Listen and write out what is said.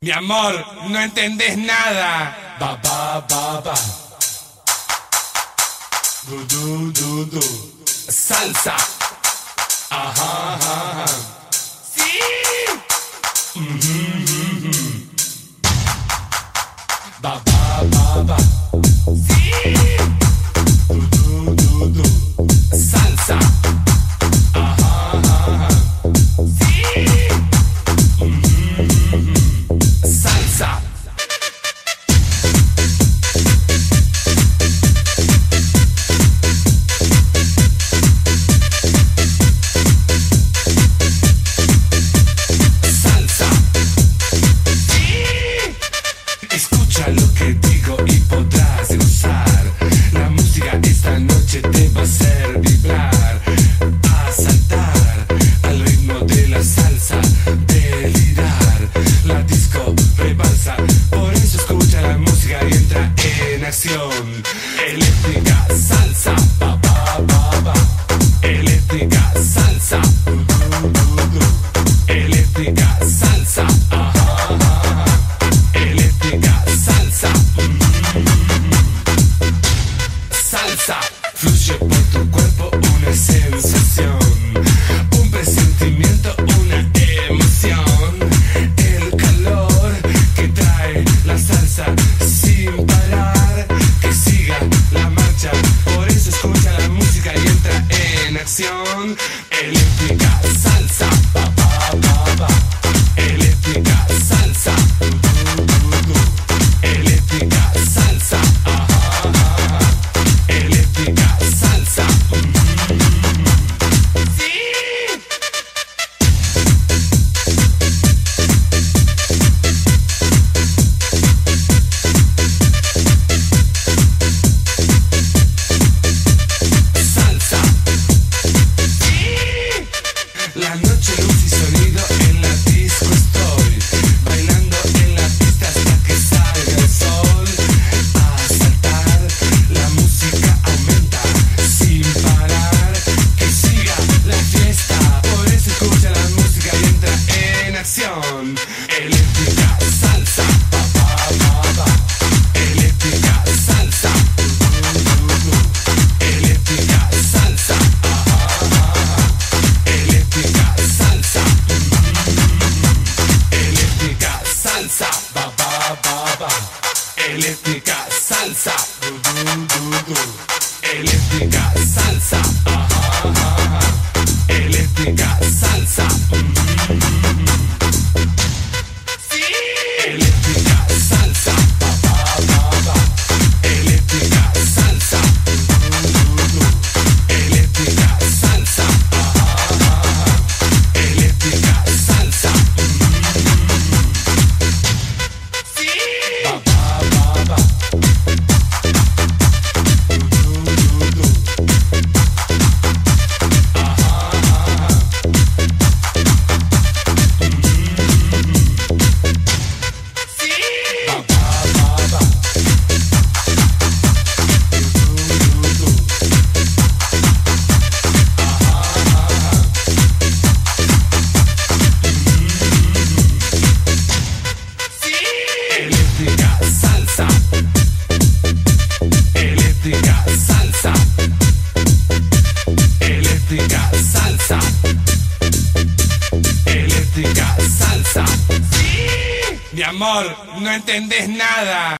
Mi amor, no entendés nada. Ba ba ba ba. Du du du du. Salsa. Ajá ajá. ajá. Lo que digo y podrás gozar. La música esta noche te va a hacer vibrar, a saltar al ritmo de la salsa, delirar. La disco rebalsa, por eso escucha la música y entra en acción. Fluye por tu cuerpo una sensación. Un presentimiento, una emoción. El calor que trae la salsa sin parar. Que siga la marcha. Por eso escucha la música y entra en acción. Eléctrica Eléctrica salsa, Eléctrica salsa. Eléctrica salsa. Eléctrica salsa. Eléctrica salsa. Eléctrica. Salsa. Eléctrica salsa. Sí. Mi amor, no entendés nada.